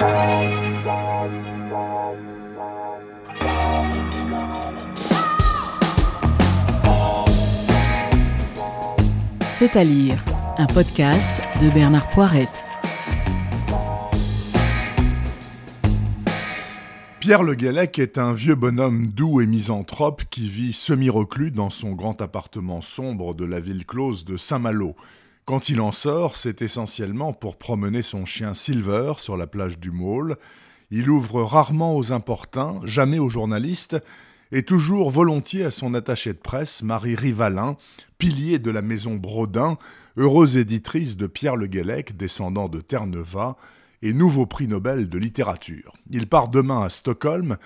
C'est à lire, un podcast de Bernard Poirette. Pierre Le Guellec est un vieux bonhomme doux et misanthrope qui vit semi-reclus dans son grand appartement sombre de la ville close de Saint-Malo. Quand il en sort, c'est essentiellement pour promener son chien Silver sur la plage du Môle. Il ouvre rarement aux importuns, jamais aux journalistes, et toujours volontiers à son attaché de presse, Marie Rivalin, pilier de la maison Brodin, heureuse éditrice de Pierre Le Guellec, descendant de Terre-Neuva, et nouveau prix Nobel de littérature. Il part demain à Stockholm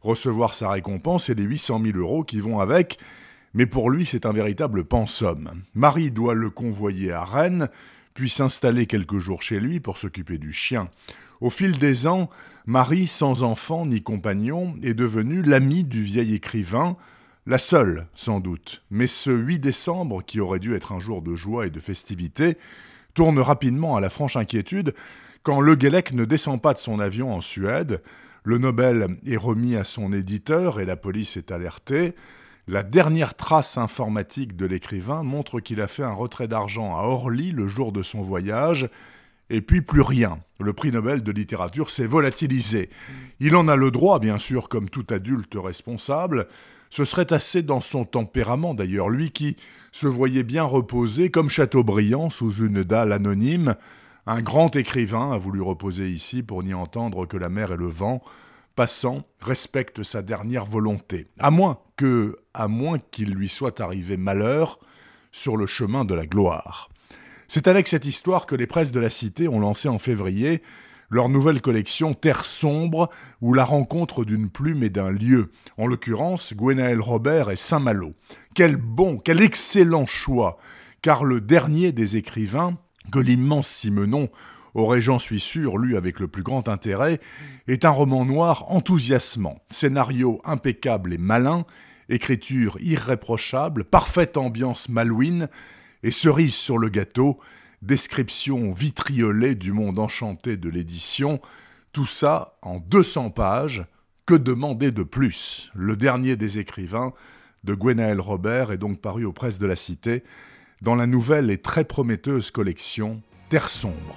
recevoir sa récompense et les 800 000 euros qui vont avec, mais pour lui c'est un véritable pensum. Marie doit le convoyer à Rennes, puis s'installer quelques jours chez lui pour s'occuper du chien. Au fil des ans, Marie, sans enfant ni compagnon, est devenue l'amie du vieil écrivain, la seule, sans doute. Mais ce 8 décembre, qui aurait dû être un jour de joie et de festivité, tourne rapidement à la franche inquiétude quand Le Guellec ne descend pas de son avion en Suède. Le Nobel est remis à son éditeur et la police est alertée. La dernière trace informatique de l'écrivain montre qu'il a fait un retrait d'argent à Orly le jour de son voyage et puis plus rien. Le prix Nobel de littérature s'est volatilisé. Il en a le droit, bien sûr, comme tout adulte responsable. Ce serait assez dans son tempérament, d'ailleurs, lui qui se voyait bien reposer comme Chateaubriand sous une dalle anonyme. Un grand écrivain a voulu reposer ici pour n'y entendre que la mer et le vent. Passant, respecte sa dernière volonté. À moins que, à moins qu'il lui soit arrivé malheur sur le chemin de la gloire. C'est avec cette histoire que les presses de la Cité ont lancé en février leur nouvelle collection Terre sombre, ou la rencontre d'une plume et d'un lieu, en l'occurrence Gwenaël Robert et Saint-Malo. Quel bon, quel excellent choix, car le dernier des écrivains, que l'immense Simenon aurait, j'en suis sûr, lu avec le plus grand intérêt, est un roman noir enthousiasmant, scénario impeccable et malin, écriture irréprochable, parfaite ambiance malouine, et cerise sur le gâteau, description vitriolée du monde enchanté de l'édition, tout ça en 200 pages. Que demander de plus? Le dernier des écrivains de Gwenaël Robert est donc paru aux presses de la Cité dans la nouvelle et très prometteuse collection Terre sombre.